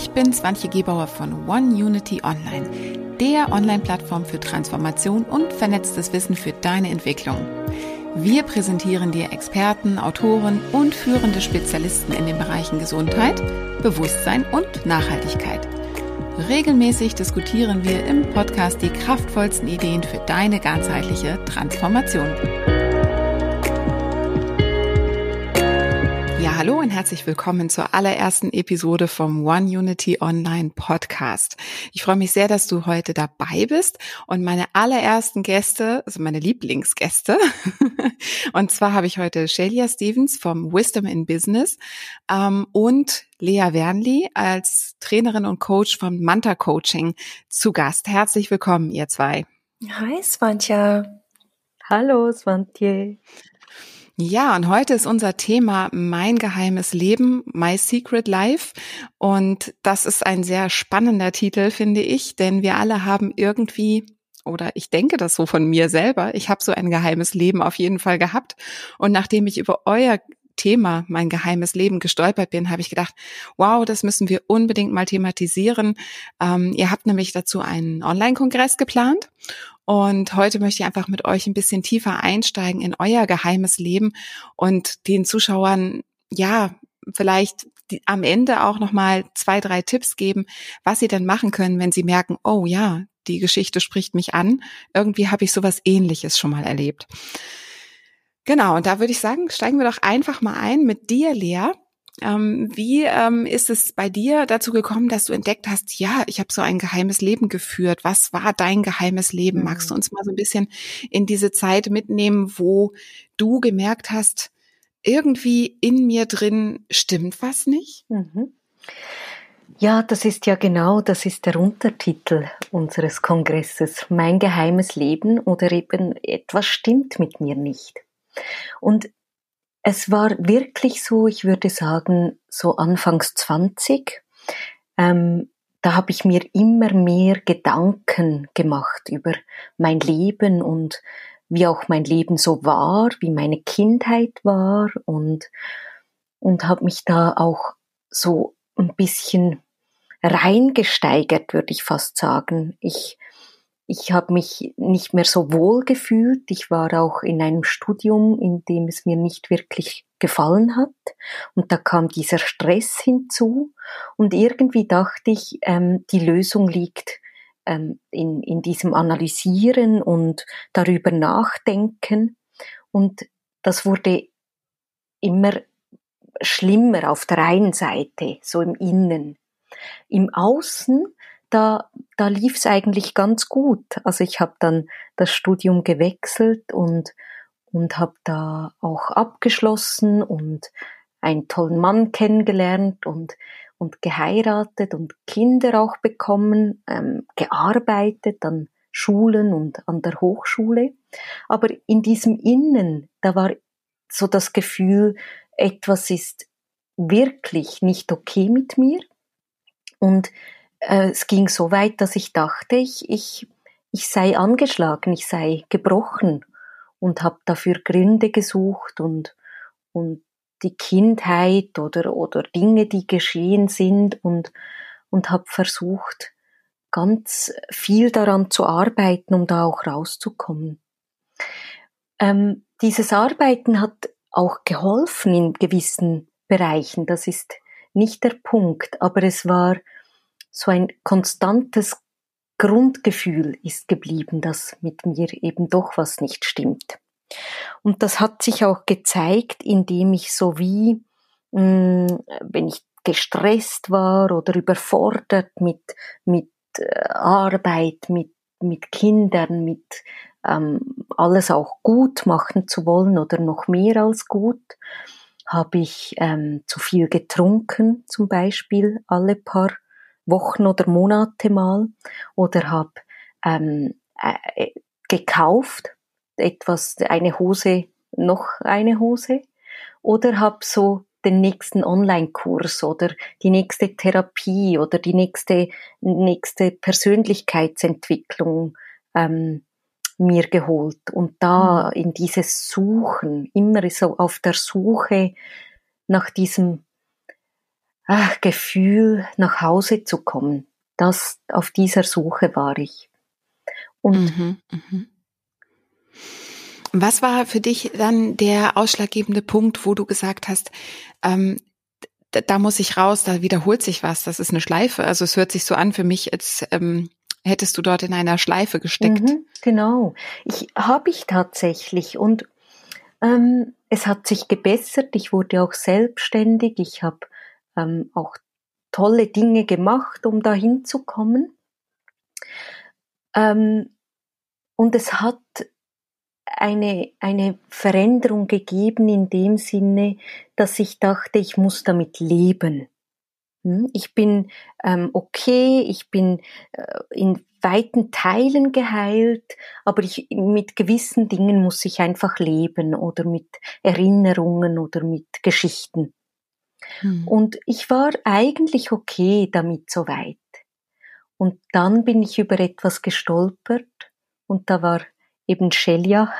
Ich bin Swantje Gebauer von One Unity Online, der Online-Plattform für Transformation und vernetztes Wissen für deine Entwicklung. Wir präsentieren dir Experten, Autoren und führende Spezialisten in den Bereichen Gesundheit, Bewusstsein und Nachhaltigkeit. Regelmäßig diskutieren wir im Podcast die kraftvollsten Ideen für deine ganzheitliche Transformation. Hallo und herzlich willkommen zur allerersten Episode vom One Unity Online Podcast. Ich freue mich sehr, dass du heute dabei bist und meine allerersten Gäste, also meine Lieblingsgäste. und zwar habe ich heute Shelia Stevens vom Wisdom in Business ähm, und Lea Wernli als Trainerin und Coach vom Manta Coaching zu Gast. Herzlich willkommen, ihr zwei. Hi, Svantja. Hallo, Svantje. Ja, und heute ist unser Thema Mein geheimes Leben, My Secret Life. Und das ist ein sehr spannender Titel, finde ich, denn wir alle haben irgendwie, oder ich denke das so von mir selber, ich habe so ein geheimes Leben auf jeden Fall gehabt. Und nachdem ich über euer Thema, mein geheimes Leben, gestolpert bin, habe ich gedacht, wow, das müssen wir unbedingt mal thematisieren. Ähm, ihr habt nämlich dazu einen Online-Kongress geplant und heute möchte ich einfach mit euch ein bisschen tiefer einsteigen in euer geheimes Leben und den Zuschauern, ja, vielleicht die, am Ende auch nochmal zwei, drei Tipps geben, was sie denn machen können, wenn sie merken, oh ja, die Geschichte spricht mich an. Irgendwie habe ich sowas ähnliches schon mal erlebt. Genau, und da würde ich sagen, steigen wir doch einfach mal ein mit dir, Lea. Ähm, wie ähm, ist es bei dir dazu gekommen, dass du entdeckt hast, ja, ich habe so ein geheimes Leben geführt. Was war dein geheimes Leben? Mhm. Magst du uns mal so ein bisschen in diese Zeit mitnehmen, wo du gemerkt hast, irgendwie in mir drin stimmt was nicht? Mhm. Ja, das ist ja genau, das ist der Untertitel unseres Kongresses, mein geheimes Leben oder eben etwas stimmt mit mir nicht. Und es war wirklich so, ich würde sagen, so anfangs 20. Ähm, da habe ich mir immer mehr Gedanken gemacht über mein Leben und wie auch mein Leben so war, wie meine Kindheit war und, und habe mich da auch so ein bisschen reingesteigert, würde ich fast sagen. Ich ich habe mich nicht mehr so wohl gefühlt. Ich war auch in einem Studium, in dem es mir nicht wirklich gefallen hat. Und da kam dieser Stress hinzu. Und irgendwie dachte ich, ähm, die Lösung liegt ähm, in, in diesem Analysieren und darüber nachdenken. Und das wurde immer schlimmer auf der einen Seite, so im Innen. Im Außen da, da lief es eigentlich ganz gut. Also ich habe dann das Studium gewechselt und, und habe da auch abgeschlossen und einen tollen Mann kennengelernt und, und geheiratet und Kinder auch bekommen, ähm, gearbeitet an Schulen und an der Hochschule. Aber in diesem Innen, da war so das Gefühl, etwas ist wirklich nicht okay mit mir. Und äh, es ging so weit, dass ich dachte, ich, ich, ich sei angeschlagen, ich sei gebrochen und habe dafür Gründe gesucht und, und die Kindheit oder, oder Dinge, die geschehen sind und, und habe versucht, ganz viel daran zu arbeiten, um da auch rauszukommen. Ähm, dieses Arbeiten hat auch geholfen in gewissen Bereichen, das ist nicht der Punkt, aber es war so ein konstantes Grundgefühl ist geblieben, dass mit mir eben doch was nicht stimmt. Und das hat sich auch gezeigt, indem ich so wie, mh, mm, wenn ich gestresst war oder überfordert mit, mit äh, Arbeit, mit, mit Kindern, mit ähm, alles auch gut machen zu wollen oder noch mehr als gut, habe ich ähm, zu viel getrunken, zum Beispiel alle paar Wochen oder Monate mal oder habe ähm, äh, gekauft, etwas, eine Hose, noch eine Hose oder habe so den nächsten Online-Kurs oder die nächste Therapie oder die nächste, nächste Persönlichkeitsentwicklung ähm, mir geholt. Und da mhm. in dieses Suchen, immer so auf der Suche nach diesem ach, Gefühl, nach Hause zu kommen. Das, auf dieser Suche war ich. Und mhm, mh. Was war für dich dann der ausschlaggebende Punkt, wo du gesagt hast, ähm, da, da, muss ich raus, da wiederholt sich was, das ist eine Schleife. Also es hört sich so an für mich, als ähm, hättest du dort in einer Schleife gesteckt. Mhm, genau, ich habe ich tatsächlich und ähm, es hat sich gebessert. Ich wurde auch selbstständig. Ich habe ähm, auch tolle Dinge gemacht, um dahin zu kommen. Ähm, und es hat eine, eine Veränderung gegeben in dem Sinne, dass ich dachte, ich muss damit leben. Hm? Ich bin ähm, okay, ich bin äh, in weiten Teilen geheilt, aber ich, mit gewissen Dingen muss ich einfach leben oder mit Erinnerungen oder mit Geschichten. Hm. Und ich war eigentlich okay damit soweit. Und dann bin ich über etwas gestolpert und da war eben Shelia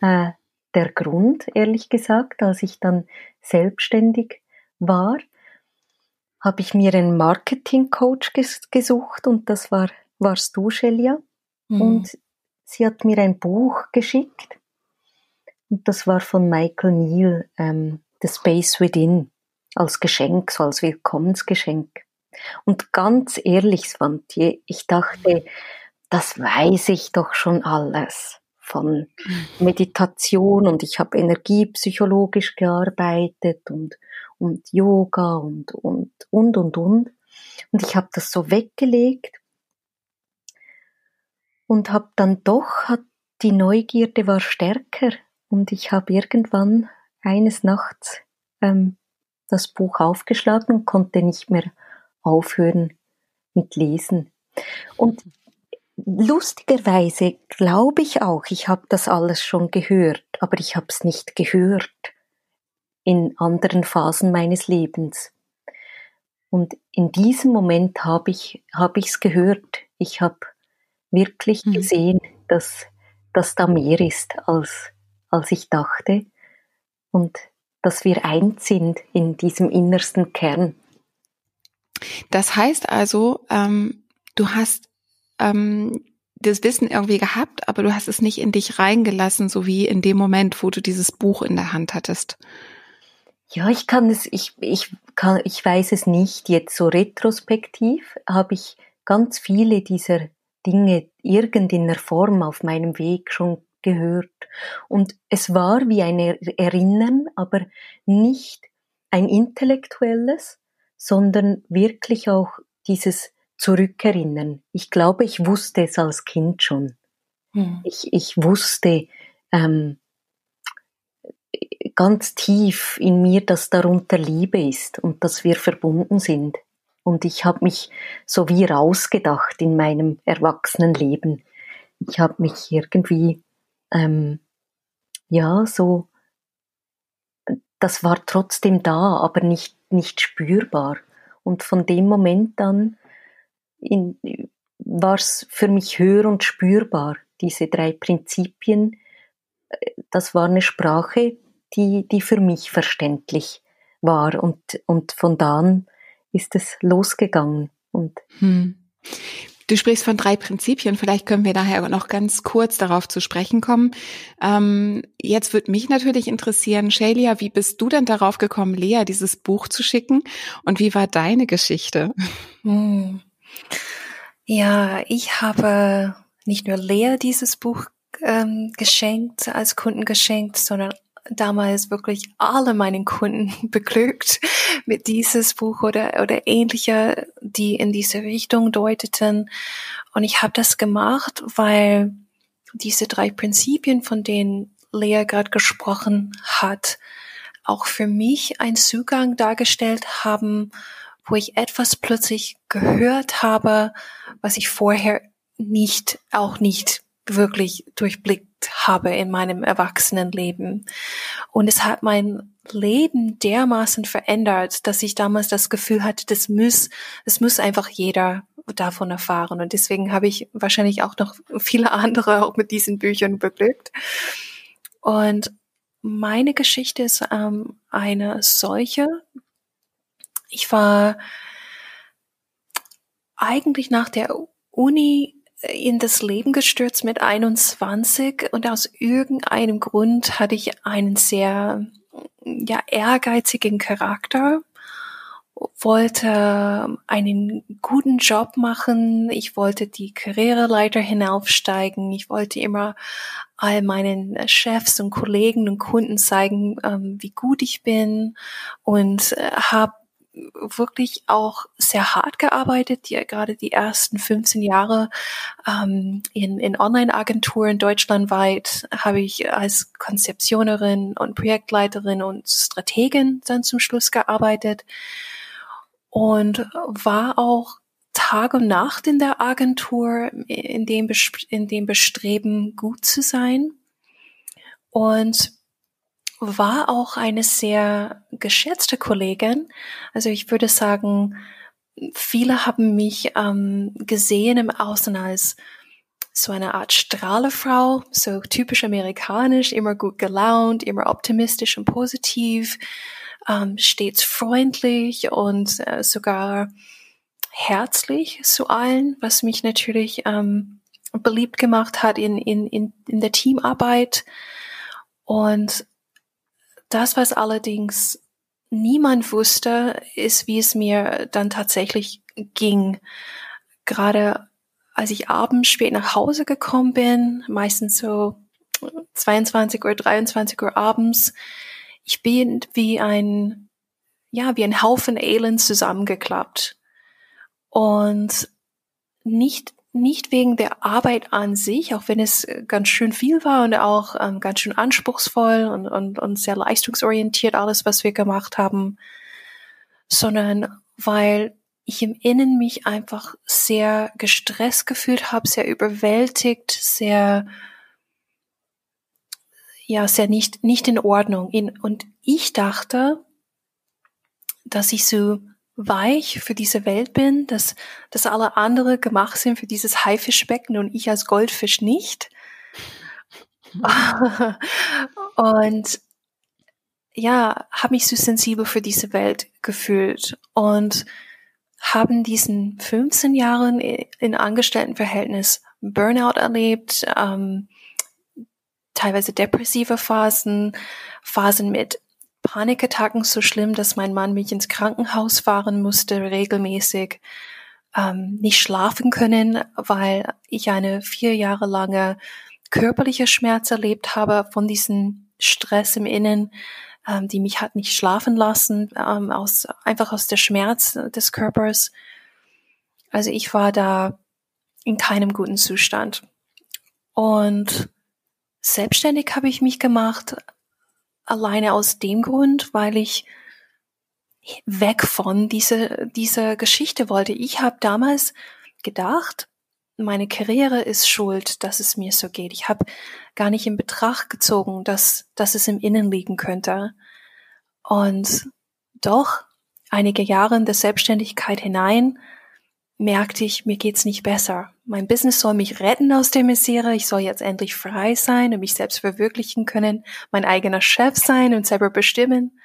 äh, der Grund, ehrlich gesagt, als ich dann selbstständig war, habe ich mir einen Marketing-Coach ges gesucht und das war, warst du, Shelia. Mhm. Und sie hat mir ein Buch geschickt und das war von Michael Neal, ähm, The Space Within, als Geschenk, so als Willkommensgeschenk. Und ganz ehrlich, Svantje, ich dachte, das weiß ich doch schon alles von Meditation und ich habe energiepsychologisch gearbeitet und, und Yoga und, und, und, und, und. Und ich habe das so weggelegt und habe dann doch, hat, die Neugierde war stärker und ich habe irgendwann eines Nachts ähm, das Buch aufgeschlagen und konnte nicht mehr aufhören mit Lesen. Und lustigerweise glaube ich auch, ich habe das alles schon gehört, aber ich habe es nicht gehört in anderen Phasen meines Lebens. Und in diesem Moment habe ich habe ich's gehört. Ich habe wirklich mhm. gesehen, dass dass da mehr ist als als ich dachte und dass wir eins sind in diesem innersten Kern. Das heißt also, ähm, du hast ähm, das Wissen irgendwie gehabt, aber du hast es nicht in dich reingelassen, so wie in dem Moment, wo du dieses Buch in der Hand hattest. Ja, ich kann es, ich, ich kann, ich weiß es nicht. Jetzt so retrospektiv habe ich ganz viele dieser Dinge irgendeiner Form auf meinem Weg schon gehört. Und es war wie ein Erinnern, aber nicht ein intellektuelles, sondern wirklich auch dieses zurückerinnern. Ich glaube, ich wusste es als Kind schon. Hm. Ich, ich wusste ähm, ganz tief in mir, dass darunter Liebe ist und dass wir verbunden sind. Und ich habe mich so wie rausgedacht in meinem Erwachsenenleben. Ich habe mich irgendwie, ähm, ja, so, das war trotzdem da, aber nicht, nicht spürbar. Und von dem Moment an war es für mich hör- und spürbar, diese drei Prinzipien. Das war eine Sprache, die, die für mich verständlich war. Und, und von da an ist es losgegangen. Und hm. Du sprichst von drei Prinzipien. Vielleicht können wir daher noch ganz kurz darauf zu sprechen kommen. Ähm, jetzt würde mich natürlich interessieren, Shelia, wie bist du denn darauf gekommen, Lea dieses Buch zu schicken? Und wie war deine Geschichte? Hm. Ja, ich habe nicht nur Lea dieses Buch ähm, geschenkt, als Kunden geschenkt, sondern damals wirklich alle meinen Kunden beglückt mit dieses Buch oder, oder ähnlicher, die in diese Richtung deuteten. Und ich habe das gemacht, weil diese drei Prinzipien, von denen Lea gerade gesprochen hat, auch für mich einen Zugang dargestellt haben, wo ich etwas plötzlich gehört habe, was ich vorher nicht, auch nicht wirklich durchblickt habe in meinem Erwachsenenleben. Und es hat mein Leben dermaßen verändert, dass ich damals das Gefühl hatte, das muss, das muss einfach jeder davon erfahren. Und deswegen habe ich wahrscheinlich auch noch viele andere auch mit diesen Büchern beglückt. Und meine Geschichte ist ähm, eine solche, ich war eigentlich nach der Uni in das Leben gestürzt mit 21 und aus irgendeinem Grund hatte ich einen sehr ja, ehrgeizigen Charakter, wollte einen guten Job machen, ich wollte die Karriereleiter hinaufsteigen, ich wollte immer all meinen Chefs und Kollegen und Kunden zeigen, ähm, wie gut ich bin und äh, habe wirklich auch sehr hart gearbeitet, die, gerade die ersten 15 Jahre ähm, in, in Online-Agenturen deutschlandweit habe ich als Konzeptionerin und Projektleiterin und Strategin dann zum Schluss gearbeitet und war auch Tag und Nacht in der Agentur in dem, in dem Bestreben, gut zu sein. Und war auch eine sehr geschätzte Kollegin. Also ich würde sagen, viele haben mich ähm, gesehen im Außen als so eine Art Strahlefrau, so typisch amerikanisch, immer gut gelaunt, immer optimistisch und positiv, ähm, stets freundlich und äh, sogar herzlich zu allen, was mich natürlich ähm, beliebt gemacht hat in, in, in, in der Teamarbeit. Und das, was allerdings niemand wusste, ist, wie es mir dann tatsächlich ging. Gerade als ich abends spät nach Hause gekommen bin, meistens so 22 Uhr, 23 Uhr abends, ich bin wie ein, ja, wie ein Haufen Elend zusammengeklappt. Und nicht nicht wegen der Arbeit an sich, auch wenn es äh, ganz schön viel war und auch ähm, ganz schön anspruchsvoll und, und, und sehr leistungsorientiert alles, was wir gemacht haben, sondern weil ich im Innen mich einfach sehr gestresst gefühlt habe, sehr überwältigt, sehr ja, sehr nicht nicht in Ordnung. Und ich dachte, dass ich so weich für diese Welt bin, dass, dass alle andere gemacht sind für dieses Haifischbecken und ich als Goldfisch nicht. und ja, habe mich so sensibel für diese Welt gefühlt und haben diesen 15 Jahren in Angestelltenverhältnis Burnout erlebt, ähm, teilweise depressive Phasen, Phasen mit Panikattacken so schlimm, dass mein Mann mich ins Krankenhaus fahren musste, regelmäßig ähm, nicht schlafen können, weil ich eine vier Jahre lange körperliche Schmerz erlebt habe von diesem Stress im Innen, ähm, die mich hat nicht schlafen lassen, ähm, aus, einfach aus der Schmerz des Körpers. Also ich war da in keinem guten Zustand. Und selbstständig habe ich mich gemacht, alleine aus dem Grund, weil ich weg von dieser dieser Geschichte wollte. Ich habe damals gedacht, meine Karriere ist schuld, dass es mir so geht. Ich habe gar nicht in Betracht gezogen, dass, dass es im Innen liegen könnte. Und doch einige Jahre in der Selbstständigkeit hinein merkte ich, mir geht's nicht besser. Mein Business soll mich retten aus der Misere. Ich soll jetzt endlich frei sein und mich selbst verwirklichen können, mein eigener Chef sein und selber bestimmen.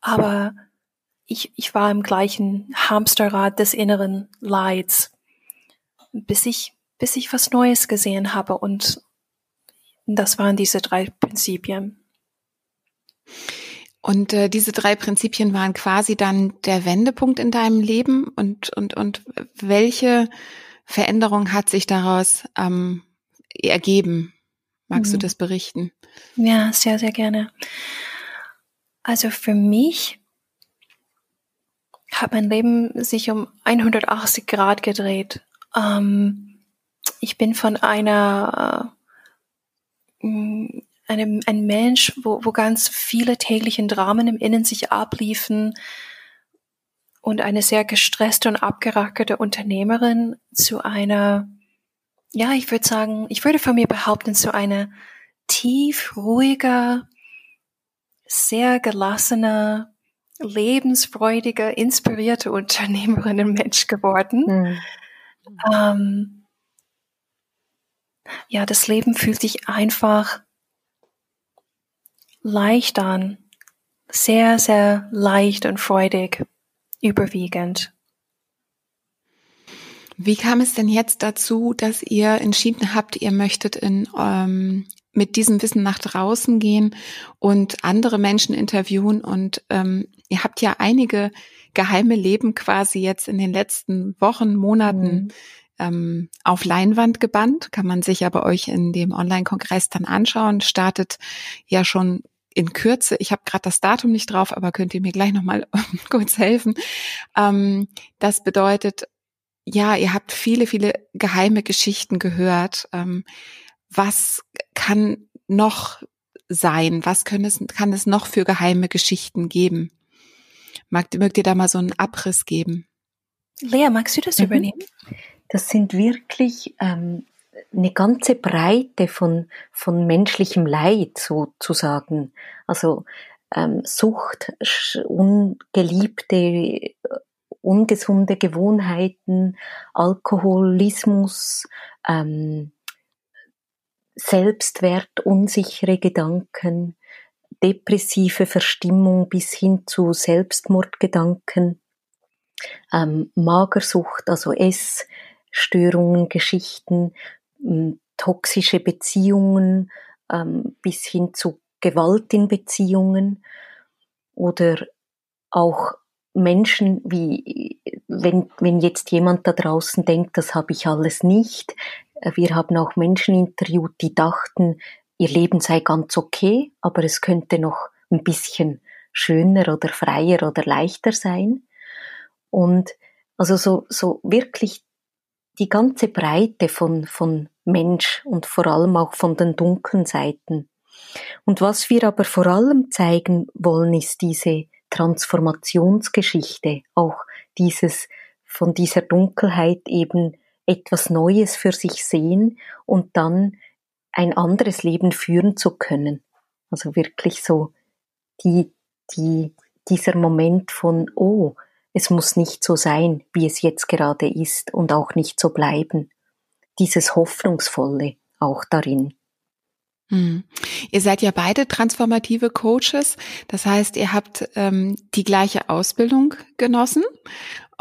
Aber ich, ich war im gleichen Hamsterrad des inneren Leids, bis ich, bis ich was Neues gesehen habe. Und das waren diese drei Prinzipien. Und äh, diese drei Prinzipien waren quasi dann der Wendepunkt in deinem Leben und und und welche Veränderung hat sich daraus ähm, ergeben? Magst mhm. du das berichten? Ja, sehr sehr gerne. Also für mich hat mein Leben sich um 180 Grad gedreht. Ähm, ich bin von einer äh, einem, ein Mensch, wo, wo ganz viele täglichen Dramen im Innen sich abliefen und eine sehr gestresste und abgerackerte Unternehmerin zu einer, ja, ich würde sagen, ich würde von mir behaupten, zu einer tief ruhiger, sehr gelassener, lebensfreudiger, inspirierte Unternehmerin und Mensch geworden. Mhm. Ähm, ja, das Leben fühlt sich einfach leicht an. Sehr, sehr leicht und freudig überwiegend. Wie kam es denn jetzt dazu, dass ihr entschieden habt, ihr möchtet in, ähm, mit diesem Wissen nach draußen gehen und andere Menschen interviewen? Und ähm, ihr habt ja einige geheime Leben quasi jetzt in den letzten Wochen, Monaten mhm. ähm, auf Leinwand gebannt. Kann man sich aber euch in dem Online-Kongress dann anschauen. Startet ja schon in Kürze. Ich habe gerade das Datum nicht drauf, aber könnt ihr mir gleich nochmal kurz helfen. Ähm, das bedeutet, ja, ihr habt viele, viele geheime Geschichten gehört. Ähm, was kann noch sein? Was können es, kann es noch für geheime Geschichten geben? Mag, mögt ihr da mal so einen Abriss geben? Lea, magst du das mhm. übernehmen? Das sind wirklich ähm, eine ganze Breite von, von menschlichem Leid sozusagen. Also ähm, Sucht, ungeliebte ungesunde Gewohnheiten, Alkoholismus, ähm, Selbstwert, unsichere Gedanken, depressive Verstimmung bis hin zu Selbstmordgedanken, ähm, Magersucht, also Essstörungen, Geschichten, toxische Beziehungen ähm, bis hin zu Gewalt in Beziehungen oder auch Menschen wie, wenn, wenn jetzt jemand da draußen denkt, das habe ich alles nicht. Wir haben auch Menschen interviewt, die dachten, ihr Leben sei ganz okay, aber es könnte noch ein bisschen schöner oder freier oder leichter sein. Und also so, so wirklich die ganze Breite von, von Mensch und vor allem auch von den dunklen Seiten. Und was wir aber vor allem zeigen wollen, ist diese Transformationsgeschichte, auch dieses von dieser Dunkelheit eben etwas Neues für sich sehen und dann ein anderes Leben führen zu können. Also wirklich so die, die, dieser Moment von, oh, es muss nicht so sein, wie es jetzt gerade ist und auch nicht so bleiben. Dieses Hoffnungsvolle auch darin. Mhm. Ihr seid ja beide transformative Coaches. Das heißt, ihr habt ähm, die gleiche Ausbildung genossen.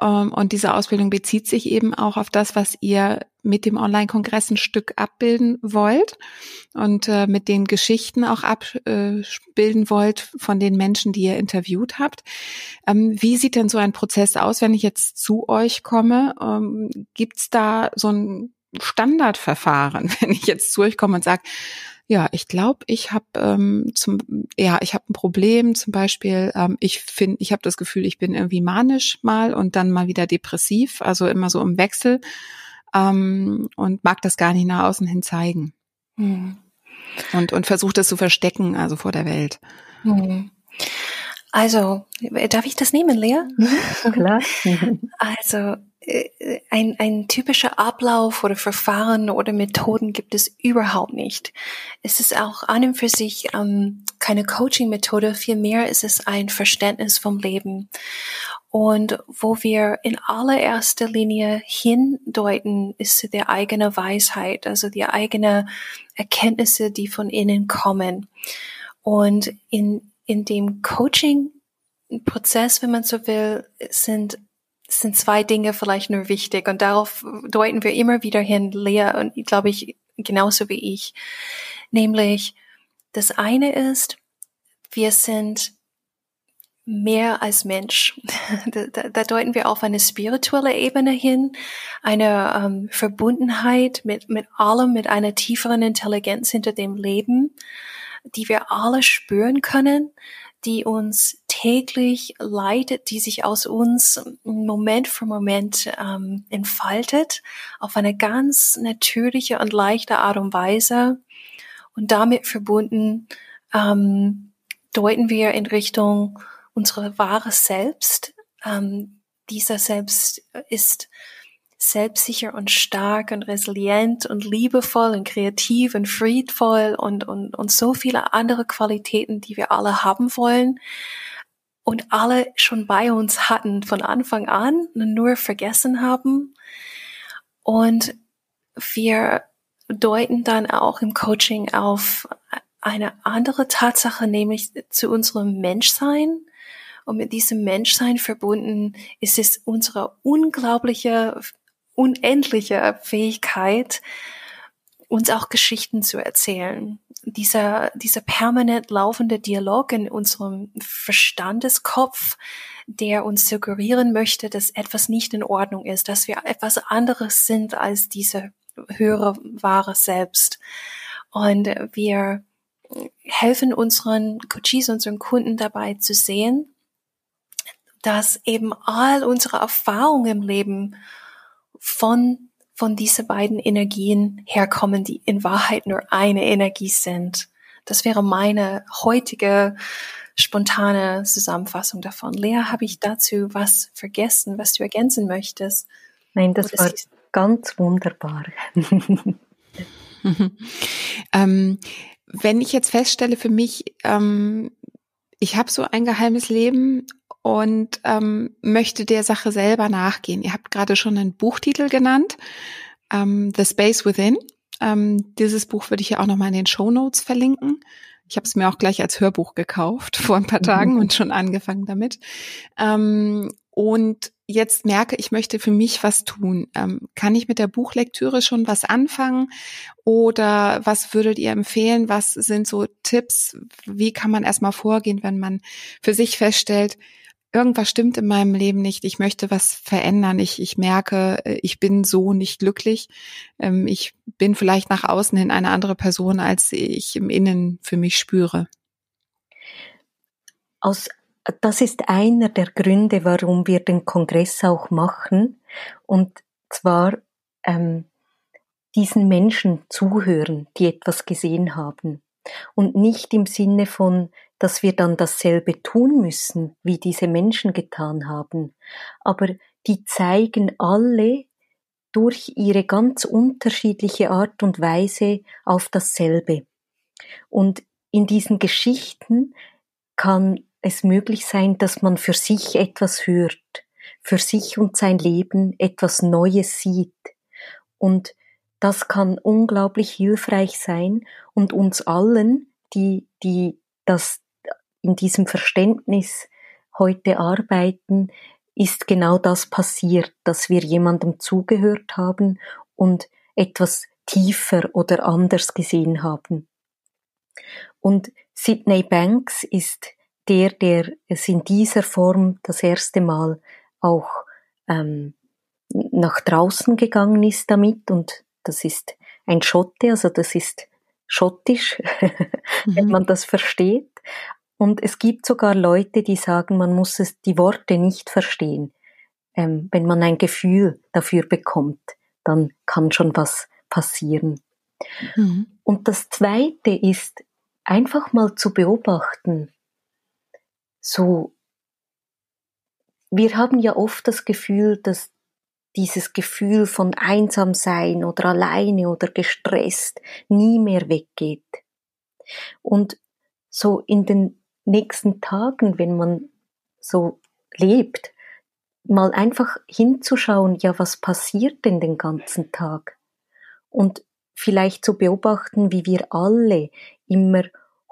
Ähm, und diese Ausbildung bezieht sich eben auch auf das, was ihr mit dem Online-Kongress ein Stück abbilden wollt und äh, mit den Geschichten auch abbilden wollt von den Menschen, die ihr interviewt habt. Ähm, wie sieht denn so ein Prozess aus, wenn ich jetzt zu euch komme? Ähm, Gibt es da so ein Standardverfahren, wenn ich jetzt zu euch komme und sage, ja, ich glaube, ich habe ähm, zum ja, ich habe ein Problem. Zum Beispiel, ähm, ich finde, ich habe das Gefühl, ich bin irgendwie manisch mal und dann mal wieder depressiv, also immer so im Wechsel ähm, und mag das gar nicht nach außen hin zeigen hm. und und versucht das zu verstecken, also vor der Welt. Hm. Also, darf ich das nehmen, Lea? Klar. Also ein, ein typischer Ablauf oder Verfahren oder Methoden gibt es überhaupt nicht. Es ist auch an und für sich ähm, keine Coaching-Methode, vielmehr ist es ein Verständnis vom Leben. Und wo wir in allererster Linie hindeuten, ist die eigene Weisheit, also die eigene Erkenntnisse, die von innen kommen. Und in, in dem Coaching-Prozess, wenn man so will, sind sind zwei Dinge vielleicht nur wichtig und darauf deuten wir immer wieder hin, Lea und glaube ich genauso wie ich. Nämlich, das eine ist, wir sind mehr als Mensch. Da, da, da deuten wir auf eine spirituelle Ebene hin, eine ähm, Verbundenheit mit, mit allem, mit einer tieferen Intelligenz hinter dem Leben, die wir alle spüren können, die uns täglich leitet, die sich aus uns Moment für Moment ähm, entfaltet, auf eine ganz natürliche und leichte Art und Weise. Und damit verbunden ähm, deuten wir in Richtung unserer wahre Selbst. Ähm, dieser Selbst ist selbstsicher und stark und resilient und liebevoll und kreativ und friedvoll und, und, und so viele andere Qualitäten, die wir alle haben wollen und alle schon bei uns hatten von Anfang an, nur vergessen haben. Und wir deuten dann auch im Coaching auf eine andere Tatsache, nämlich zu unserem Menschsein Und mit diesem Menschsein verbunden ist es unsere unglaubliche, unendliche Fähigkeit, uns auch Geschichten zu erzählen. Dieser, dieser permanent laufende Dialog in unserem Verstandeskopf, der uns suggerieren möchte, dass etwas nicht in Ordnung ist, dass wir etwas anderes sind als diese höhere wahre Selbst. Und wir helfen unseren Coaches, unseren Kunden dabei zu sehen, dass eben all unsere Erfahrungen im Leben von, von diese beiden Energien herkommen, die in Wahrheit nur eine Energie sind. Das wäre meine heutige spontane Zusammenfassung davon. Lea, habe ich dazu was vergessen, was du ergänzen möchtest? Nein, das Oder war ganz wunderbar. ähm, wenn ich jetzt feststelle für mich, ähm, ich habe so ein geheimes Leben und ähm, möchte der Sache selber nachgehen. Ihr habt gerade schon einen Buchtitel genannt, ähm, The Space Within. Ähm, dieses Buch würde ich ja auch nochmal in den Show Notes verlinken. Ich habe es mir auch gleich als Hörbuch gekauft vor ein paar Tagen und schon angefangen damit. Ähm, und jetzt merke, ich möchte für mich was tun. Ähm, kann ich mit der Buchlektüre schon was anfangen? Oder was würdet ihr empfehlen? Was sind so Tipps? Wie kann man erstmal vorgehen, wenn man für sich feststellt, irgendwas stimmt in meinem Leben nicht, ich möchte was verändern, ich, ich merke, äh, ich bin so nicht glücklich, ähm, ich bin vielleicht nach außen hin eine andere Person, als ich im Innen für mich spüre. Aus das ist einer der Gründe, warum wir den Kongress auch machen. Und zwar ähm, diesen Menschen zuhören, die etwas gesehen haben. Und nicht im Sinne von, dass wir dann dasselbe tun müssen, wie diese Menschen getan haben. Aber die zeigen alle durch ihre ganz unterschiedliche Art und Weise auf dasselbe. Und in diesen Geschichten kann es möglich sein, dass man für sich etwas hört, für sich und sein Leben etwas Neues sieht. Und das kann unglaublich hilfreich sein und uns allen, die, die das in diesem Verständnis heute arbeiten, ist genau das passiert, dass wir jemandem zugehört haben und etwas tiefer oder anders gesehen haben. Und Sidney Banks ist der, der es in dieser Form das erste Mal auch ähm, nach draußen gegangen ist damit und das ist ein Schotte, also das ist schottisch, wenn mhm. man das versteht. Und es gibt sogar Leute, die sagen, man muss es, die Worte nicht verstehen. Ähm, wenn man ein Gefühl dafür bekommt, dann kann schon was passieren. Mhm. Und das Zweite ist, einfach mal zu beobachten, so, wir haben ja oft das Gefühl, dass dieses Gefühl von einsam sein oder alleine oder gestresst nie mehr weggeht. Und so in den nächsten Tagen, wenn man so lebt, mal einfach hinzuschauen, ja, was passiert denn den ganzen Tag? Und vielleicht zu beobachten, wie wir alle immer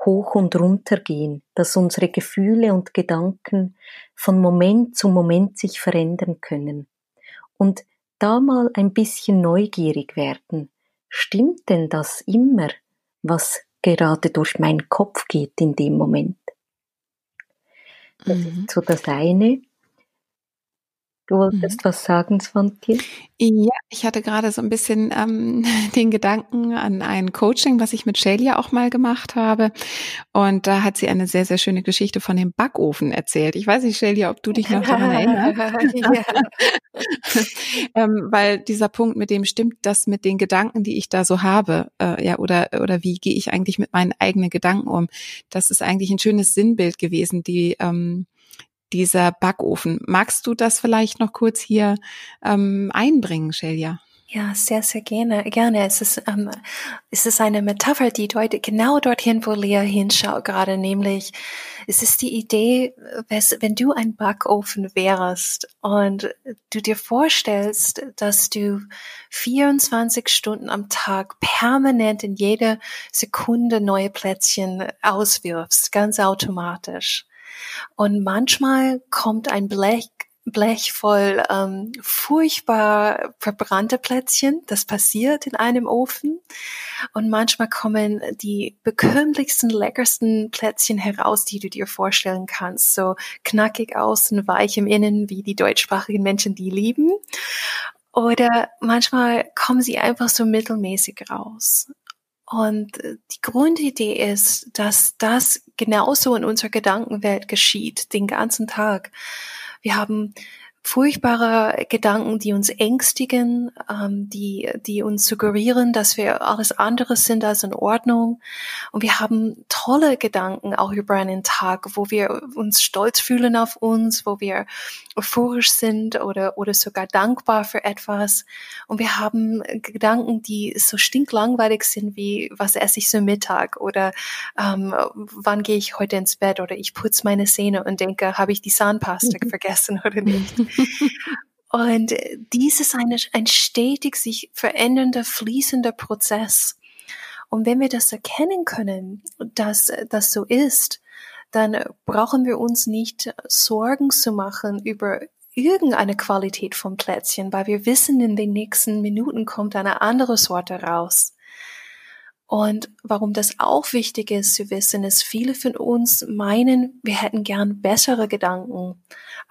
hoch und runter gehen, dass unsere Gefühle und Gedanken von Moment zu Moment sich verändern können. Und da mal ein bisschen neugierig werden. Stimmt denn das immer, was gerade durch meinen Kopf geht in dem Moment? Das mhm. ist so das eine. Du wolltest mhm. was sagen, Svantje? Ja, ich hatte gerade so ein bisschen ähm, den Gedanken an ein Coaching, was ich mit Shelia auch mal gemacht habe. Und da hat sie eine sehr, sehr schöne Geschichte von dem Backofen erzählt. Ich weiß nicht, Shelia, ob du dich noch daran erinnerst. ähm, weil dieser Punkt, mit dem stimmt das mit den Gedanken, die ich da so habe, äh, ja, oder, oder wie gehe ich eigentlich mit meinen eigenen Gedanken um? Das ist eigentlich ein schönes Sinnbild gewesen, die, ähm, dieser Backofen. Magst du das vielleicht noch kurz hier ähm, einbringen, Shelia? Ja, sehr, sehr gerne. Gerne. Es ist, ähm, es ist eine Metapher, die deutet genau dorthin, wo Lea hinschaut gerade, nämlich es ist die Idee, wenn du ein Backofen wärst und du dir vorstellst, dass du 24 Stunden am Tag permanent in jeder Sekunde neue Plätzchen auswirfst, ganz automatisch Und manchmal kommt ein Blech Blech voll ähm, furchtbar verbrannte Plätzchen. Das passiert in einem Ofen. Und manchmal kommen die bekömmlichsten, leckersten Plätzchen heraus, die du dir vorstellen kannst. So knackig außen, weich im Innen, wie die deutschsprachigen Menschen die lieben. Oder manchmal kommen sie einfach so mittelmäßig raus. Und die Grundidee ist, dass das genauso in unserer Gedankenwelt geschieht, den ganzen Tag. Wir haben furchtbare Gedanken, die uns ängstigen, ähm, die, die uns suggerieren, dass wir alles andere sind als in Ordnung. Und wir haben tolle Gedanken auch über einen Tag, wo wir uns stolz fühlen auf uns, wo wir euphorisch sind oder, oder sogar dankbar für etwas. Und wir haben Gedanken, die so stinklangweilig sind wie, was esse ich so Mittag oder ähm, wann gehe ich heute ins Bett oder ich putze meine Zähne und denke, habe ich die Zahnpasta vergessen oder nicht. Und dies ist eine, ein stetig sich verändernder, fließender Prozess. Und wenn wir das erkennen können, dass das so ist, dann brauchen wir uns nicht Sorgen zu machen über irgendeine Qualität vom Plätzchen, weil wir wissen, in den nächsten Minuten kommt eine andere Sorte raus. Und warum das auch wichtig ist zu wissen, ist, viele von uns meinen, wir hätten gern bessere Gedanken.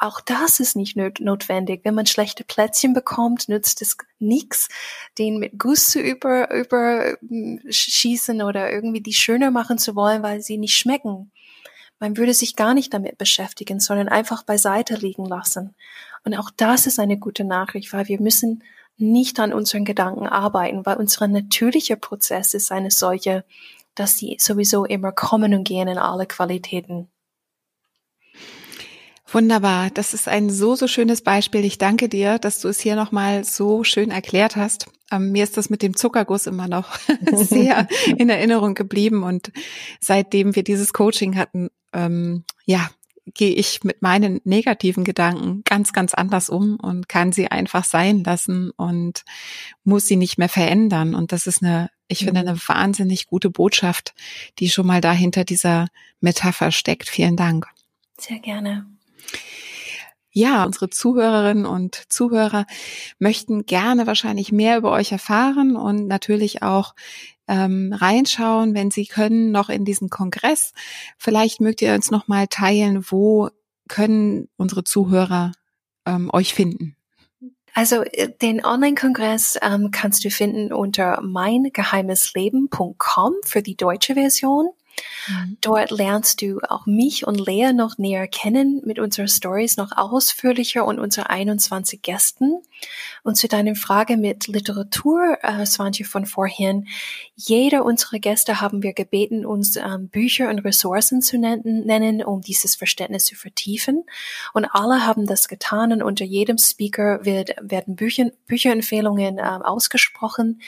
Auch das ist nicht notwendig. Wenn man schlechte Plätzchen bekommt, nützt es nichts, den mit Guss zu über, überschießen oder irgendwie die schöner machen zu wollen, weil sie nicht schmecken. Man würde sich gar nicht damit beschäftigen, sondern einfach beiseite liegen lassen. Und auch das ist eine gute Nachricht, weil wir müssen nicht an unseren Gedanken arbeiten, weil unser natürlicher Prozess ist eine solche, dass sie sowieso immer kommen und gehen in alle Qualitäten. Wunderbar, das ist ein so, so schönes Beispiel. Ich danke dir, dass du es hier nochmal so schön erklärt hast. Ähm, mir ist das mit dem Zuckerguss immer noch sehr in Erinnerung geblieben und seitdem wir dieses Coaching hatten, ähm, ja, gehe ich mit meinen negativen Gedanken ganz, ganz anders um und kann sie einfach sein lassen und muss sie nicht mehr verändern. Und das ist eine, ich finde, mhm. eine wahnsinnig gute Botschaft, die schon mal da hinter dieser Metapher steckt. Vielen Dank. Sehr gerne. Ja, unsere Zuhörerinnen und Zuhörer möchten gerne wahrscheinlich mehr über euch erfahren und natürlich auch ähm, reinschauen, wenn Sie können, noch in diesen Kongress. Vielleicht mögt ihr uns noch mal teilen, wo können unsere Zuhörer ähm, euch finden? Also äh, den Online-Kongress ähm, kannst du finden unter meingeheimnisleben.com für die deutsche Version. Mhm. Dort lernst du auch mich und Lea noch näher kennen mit unseren Stories noch ausführlicher und unsere 21 Gästen. Und zu deiner Frage mit Literatur, äh, Swantje von vorhin, jeder unserer Gäste haben wir gebeten, uns ähm, Bücher und Ressourcen zu nennen, nennen, um dieses Verständnis zu vertiefen. Und alle haben das getan und unter jedem Speaker wird, werden Bücher, Bücherempfehlungen äh, ausgesprochen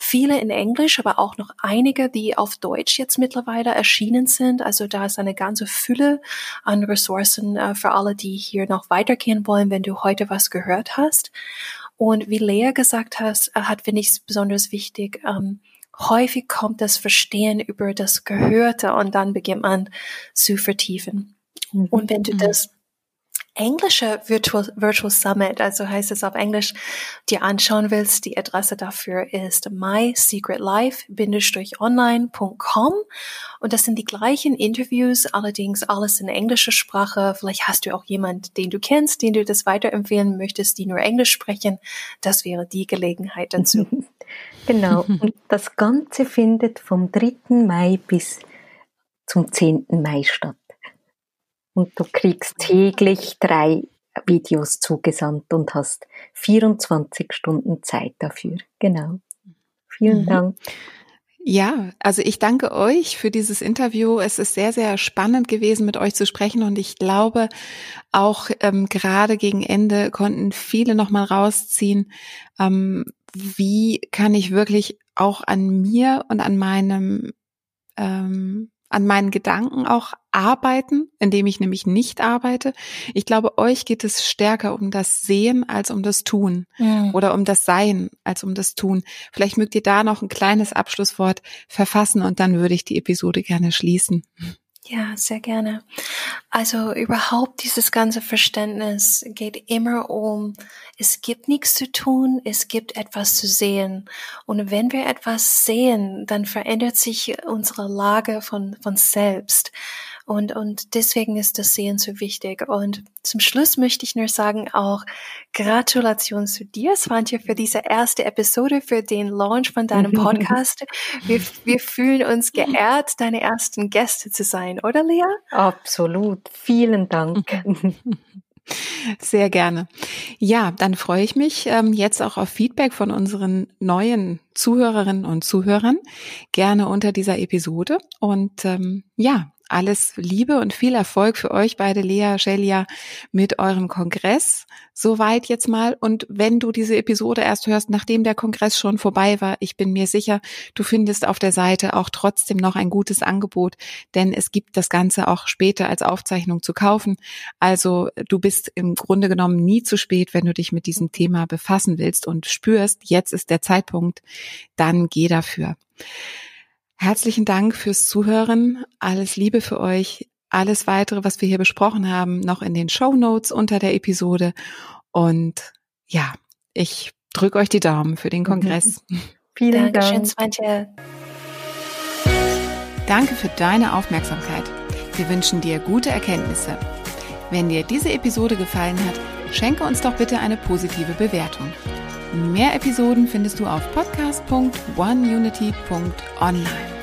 viele in Englisch, aber auch noch einige, die auf Deutsch jetzt mittlerweile erschienen sind. Also da ist eine ganze Fülle an Ressourcen äh, für alle, die hier noch weitergehen wollen, wenn du heute was gehört hast. Und wie Lea gesagt hast, äh, hat, finde ich, besonders wichtig, ähm, häufig kommt das Verstehen über das Gehörte und dann beginnt man zu vertiefen. Mhm. Und wenn du mhm. das englische Virtual, Virtual Summit, also heißt es auf Englisch, dir anschauen willst, die Adresse dafür ist mysecretlife-online.com und das sind die gleichen Interviews, allerdings alles in englischer Sprache. Vielleicht hast du auch jemand, den du kennst, den du das weiterempfehlen möchtest, die nur Englisch sprechen. Das wäre die Gelegenheit dazu. genau. Und das Ganze findet vom 3. Mai bis zum 10. Mai statt. Und du kriegst täglich drei Videos zugesandt und hast 24 Stunden Zeit dafür. Genau. Vielen mhm. Dank. Ja, also ich danke euch für dieses Interview. Es ist sehr, sehr spannend gewesen, mit euch zu sprechen und ich glaube, auch ähm, gerade gegen Ende konnten viele nochmal rausziehen, ähm, wie kann ich wirklich auch an mir und an meinem ähm, an meinen Gedanken auch arbeiten, indem ich nämlich nicht arbeite. Ich glaube, euch geht es stärker um das Sehen als um das Tun mhm. oder um das Sein als um das Tun. Vielleicht mögt ihr da noch ein kleines Abschlusswort verfassen und dann würde ich die Episode gerne schließen. Ja, sehr gerne. Also überhaupt dieses ganze Verständnis geht immer um, es gibt nichts zu tun, es gibt etwas zu sehen. Und wenn wir etwas sehen, dann verändert sich unsere Lage von, von selbst. Und, und deswegen ist das Sehen so wichtig. Und zum Schluss möchte ich nur sagen, auch Gratulation zu dir, Svantje, für diese erste Episode, für den Launch von deinem Podcast. wir, wir fühlen uns geehrt, deine ersten Gäste zu sein, oder Lea? Absolut. Vielen Dank. Sehr gerne. Ja, dann freue ich mich ähm, jetzt auch auf Feedback von unseren neuen Zuhörerinnen und Zuhörern. Gerne unter dieser Episode. Und ähm, ja, alles Liebe und viel Erfolg für euch beide, Lea, Shelia, mit eurem Kongress. Soweit jetzt mal. Und wenn du diese Episode erst hörst, nachdem der Kongress schon vorbei war, ich bin mir sicher, du findest auf der Seite auch trotzdem noch ein gutes Angebot, denn es gibt das Ganze auch später als Aufzeichnung zu kaufen. Also du bist im Grunde genommen nie zu spät, wenn du dich mit diesem Thema befassen willst und spürst, jetzt ist der Zeitpunkt, dann geh dafür. Herzlichen Dank fürs Zuhören. Alles Liebe für euch. Alles weitere, was wir hier besprochen haben, noch in den Show Notes unter der Episode. Und ja, ich drücke euch die Daumen für den Kongress. Vielen Dank. Svante. Danke für deine Aufmerksamkeit. Wir wünschen dir gute Erkenntnisse. Wenn dir diese Episode gefallen hat, schenke uns doch bitte eine positive Bewertung. Mehr Episoden findest du auf podcast.oneunity.online.